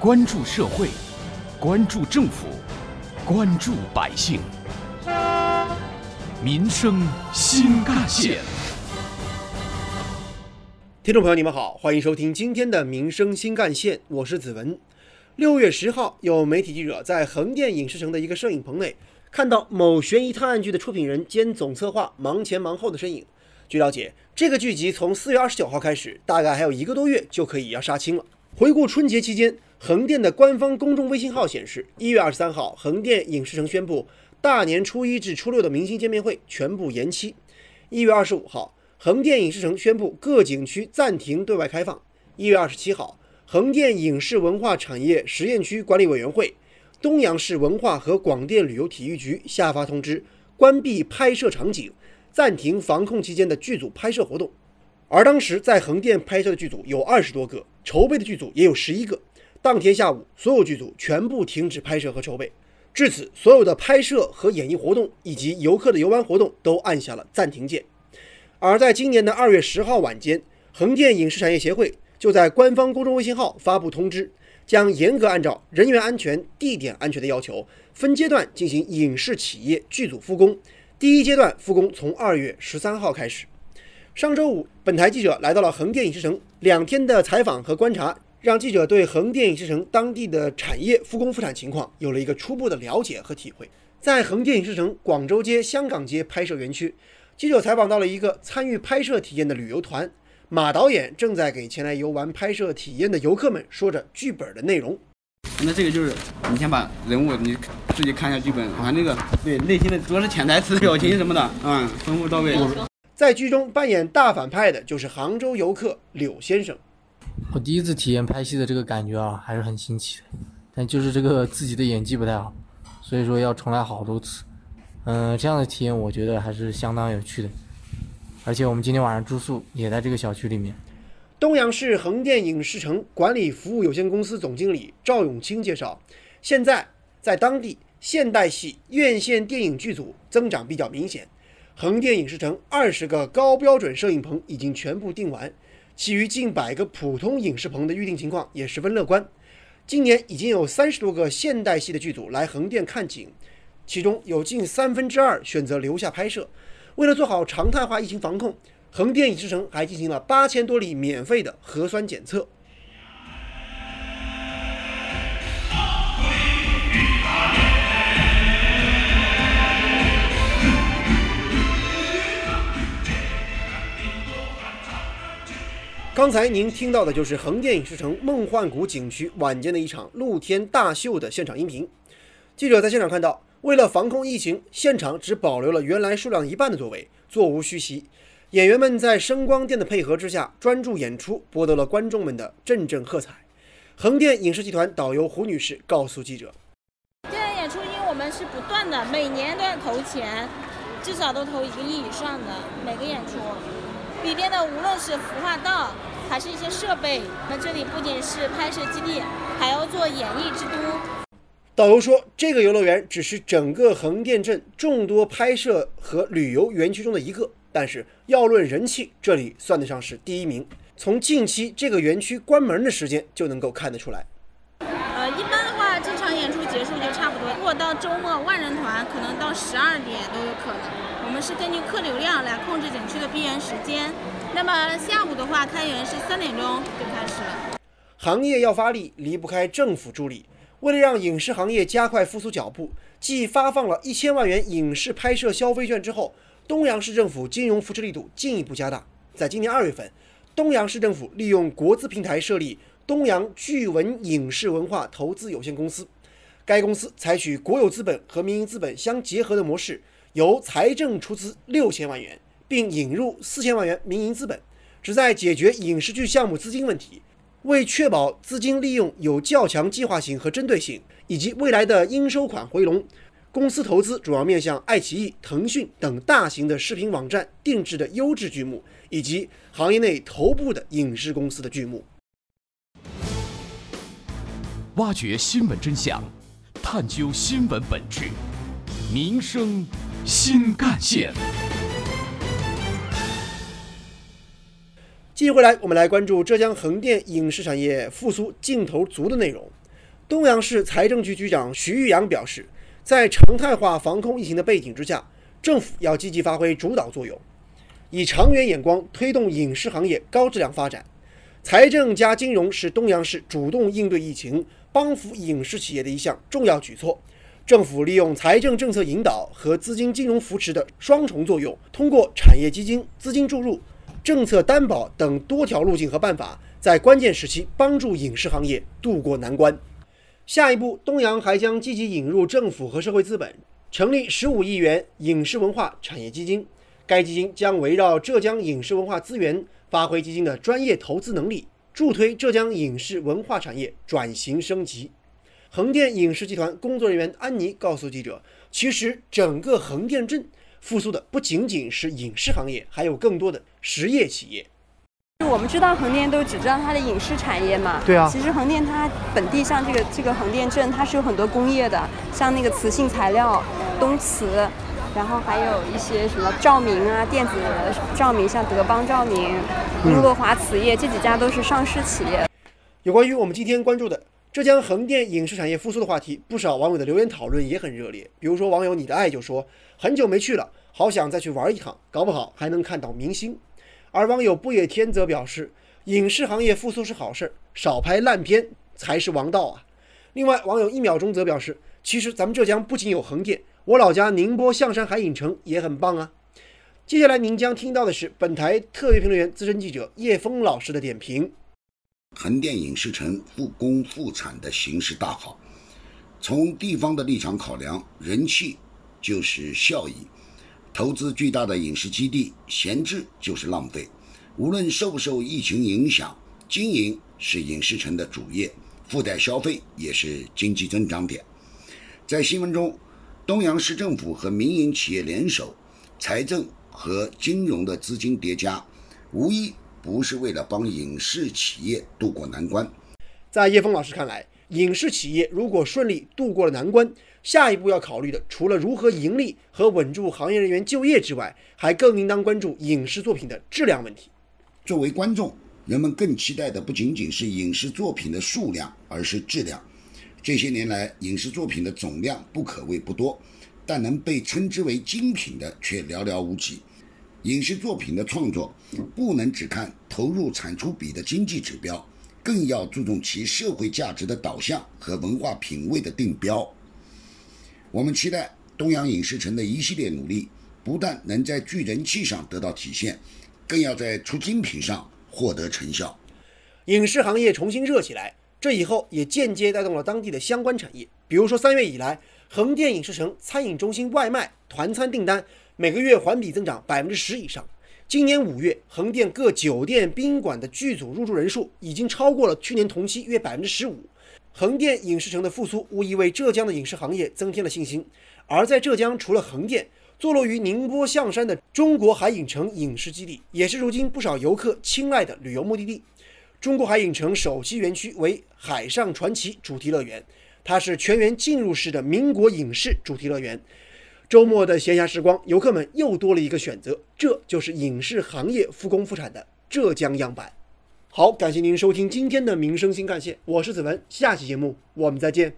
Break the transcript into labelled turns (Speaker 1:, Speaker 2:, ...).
Speaker 1: 关注社会，关注政府，关注百姓，民生新干线。
Speaker 2: 听众朋友，你们好，欢迎收听今天的《民生新干线》，我是子文。六月十号，有媒体记者在横店影视城的一个摄影棚内，看到某悬疑探案剧的出品人兼总策划忙前忙后的身影。据了解，这个剧集从四月二十九号开始，大概还有一个多月就可以要杀青了。回顾春节期间，横店的官方公众微信号显示，一月二十三号，横店影视城宣布大年初一至初六的明星见面会全部延期。一月二十五号。横店影视城宣布各景区暂停对外开放。一月二十七号，横店影视文化产业实验区管理委员会、东阳市文化和广电旅游体育局下发通知，关闭拍摄场景，暂停防控期间的剧组拍摄活动。而当时在横店拍摄的剧组有二十多个，筹备的剧组也有十一个。当天下午，所有剧组全部停止拍摄和筹备。至此，所有的拍摄和演艺活动以及游客的游玩活动都按下了暂停键。而在今年的二月十号晚间，横店影视产业协会就在官方公众微信号发布通知，将严格按照人员安全、地点安全的要求，分阶段进行影视企业剧组复工。第一阶段复工从二月十三号开始。上周五，本台记者来到了横店影视城，两天的采访和观察，让记者对横店影视城当地的产业复工复产情况有了一个初步的了解和体会。在横店影视城广州街、香港街拍摄园区。记者采访到了一个参与拍摄体验的旅游团，马导演正在给前来游玩拍摄体验的游客们说着剧本的内容。
Speaker 3: 那这个就是你先把人物你自己看一下剧本，把那个对内心的主要是潜台词、表情什么的，嗯，丰富到位。
Speaker 2: 在剧中扮演大反派的就是杭州游客柳先生。
Speaker 4: 我第一次体验拍戏的这个感觉啊，还是很新奇的，但就是这个自己的演技不太好，所以说要重来好多次。嗯，这样的体验我觉得还是相当有趣的，而且我们今天晚上住宿也在这个小区里面。
Speaker 2: 东阳市横店影视城管理服务有限公司总经理赵永清介绍，现在在当地现代戏院线电影剧组增长比较明显，横店影视城二十个高标准摄影棚已经全部订完，其余近百个普通影视棚的预定情况也十分乐观。今年已经有三十多个现代戏的剧组来横店看景。其中有近三分之二选择留下拍摄。为了做好常态化疫情防控，横店影视城还进行了八千多例免费的核酸检测。刚才您听到的就是横店影视城梦幻谷景区晚间的一场露天大秀的现场音频。记者在现场看到。为了防控疫情，现场只保留了原来数量一半的座位，座无虚席。演员们在声光电的配合之下专注演出，博得了观众们的阵阵喝彩。横店影视集团导游胡女士告诉记者：“
Speaker 5: 这场演出，因为我们是不断的，每年都要投钱，至少都投一个亿以上的每个演出。里边的无论是服化道，还是一些设备，那这里不仅是拍摄基地，还要做演艺之都。”
Speaker 2: 导游说：“这个游乐园只是整个横店镇众多拍摄和旅游园区中的一个，但是要论人气，这里算得上是第一名。从近期这个园区关门的时间就能够看得出来。
Speaker 5: 呃，一般的话，这场演出结束就差不多。如果到周末万人团，可能到十二点都有可能。我们是根据客流量来控制景区的闭园时间。那么下午的话，开园是三点钟就开始了。
Speaker 2: 行业要发力，离不开政府助力。”为了让影视行业加快复苏脚步，继发放了一千万元影视拍摄消费券之后，东阳市政府金融扶持力度进一步加大。在今年二月份，东阳市政府利用国资平台设立东阳巨文影视文化投资有限公司，该公司采取国有资本和民营资本相结合的模式，由财政出资六千万元，并引入四千万元民营资本，旨在解决影视剧项目资金问题。为确保资金利用有较强计划性和针对性，以及未来的应收款回笼，公司投资主要面向爱奇艺、腾讯等大型的视频网站定制的优质剧目，以及行业内头部的影视公司的剧目。
Speaker 1: 挖掘新闻真相，探究新闻本质，民生新干线。
Speaker 2: 继续回来，我们来关注浙江横店影视产业复苏劲头足的内容。东阳市财政局局长徐玉阳表示，在常态化防控疫情的背景之下，政府要积极发挥主导作用，以长远眼光推动影视行业高质量发展。财政加金融是东阳市主动应对疫情、帮扶影视企业的一项重要举措。政府利用财政政策引导和资金金融扶持的双重作用，通过产业基金、资金注入、政策担保等多条路径和办法，在关键时期帮助影视行业渡过难关。下一步，东阳还将积极引入政府和社会资本，成立十五亿元影视文化产业基金。该基金将围绕浙江影视文化资源，发挥基金的专业投资能力，助推浙江影视文化产业转型升级。横店影视集团工作人员安妮告诉记者：“其实整个横店镇复苏的不仅仅是影视行业，还有更多的实业企业。
Speaker 6: 我们知道横店都只知道它的影视产业嘛，
Speaker 2: 对啊。
Speaker 6: 其实横店它本地像这个这个横店镇，它是有很多工业的，像那个磁性材料、东磁，然后还有一些什么照明啊、电子照明，像德邦照明、英洛华瓷业这几家都是上市企业。
Speaker 2: 有关于我们今天关注的。”浙江横店影视产业复苏的话题，不少网友的留言讨论也很热烈。比如说，网友你的爱就说：“很久没去了，好想再去玩一趟，搞不好还能看到明星。”而网友不野天则表示：“影视行业复苏是好事，少拍烂片才是王道啊。”另外，网友一秒钟则表示：“其实咱们浙江不仅有横店，我老家宁波象山海影城也很棒啊。”接下来您将听到的是本台特别评论员、资深记者叶峰老师的点评。
Speaker 7: 横店影视城复工复产的形势大好，从地方的立场考量，人气就是效益。投资巨大的影视基地闲置就是浪费。无论受不受疫情影响，经营是影视城的主业，附带消费也是经济增长点。在新闻中，东阳市政府和民营企业联手，财政和金融的资金叠加，无一。不是为了帮影视企业渡过难关，
Speaker 2: 在叶峰老师看来，影视企业如果顺利渡过了难关，下一步要考虑的除了如何盈利和稳住行业人员就业之外，还更应当关注影视作品的质量问题。
Speaker 7: 作为观众，人们更期待的不仅仅是影视作品的数量，而是质量。这些年来，影视作品的总量不可谓不多，但能被称之为精品的却寥寥无几。影视作品的创作不能只看投入产出比的经济指标，更要注重其社会价值的导向和文化品位的定标。我们期待东阳影视城的一系列努力，不但能在聚人气上得到体现，更要在出精品上获得成效。
Speaker 2: 影视行业重新热起来，这以后也间接带动了当地的相关产业，比如说三月以来，横店影视城餐饮中心外卖团餐订单。每个月环比增长百分之十以上。今年五月，横店各酒店宾馆的剧组入住人数已经超过了去年同期约百分之十五。横店影视城的复苏无疑为浙江的影视行业增添了信心。而在浙江，除了横店，坐落于宁波象山的中国海影城影视基地，也是如今不少游客青睐的旅游目的地。中国海影城首期园区为海上传奇主题乐园，它是全员进入式的民国影视主题乐园。周末的闲暇时光，游客们又多了一个选择，这就是影视行业复工复产的浙江样板。好，感谢您收听今天的民生新干线，我是子文，下期节目我们再见。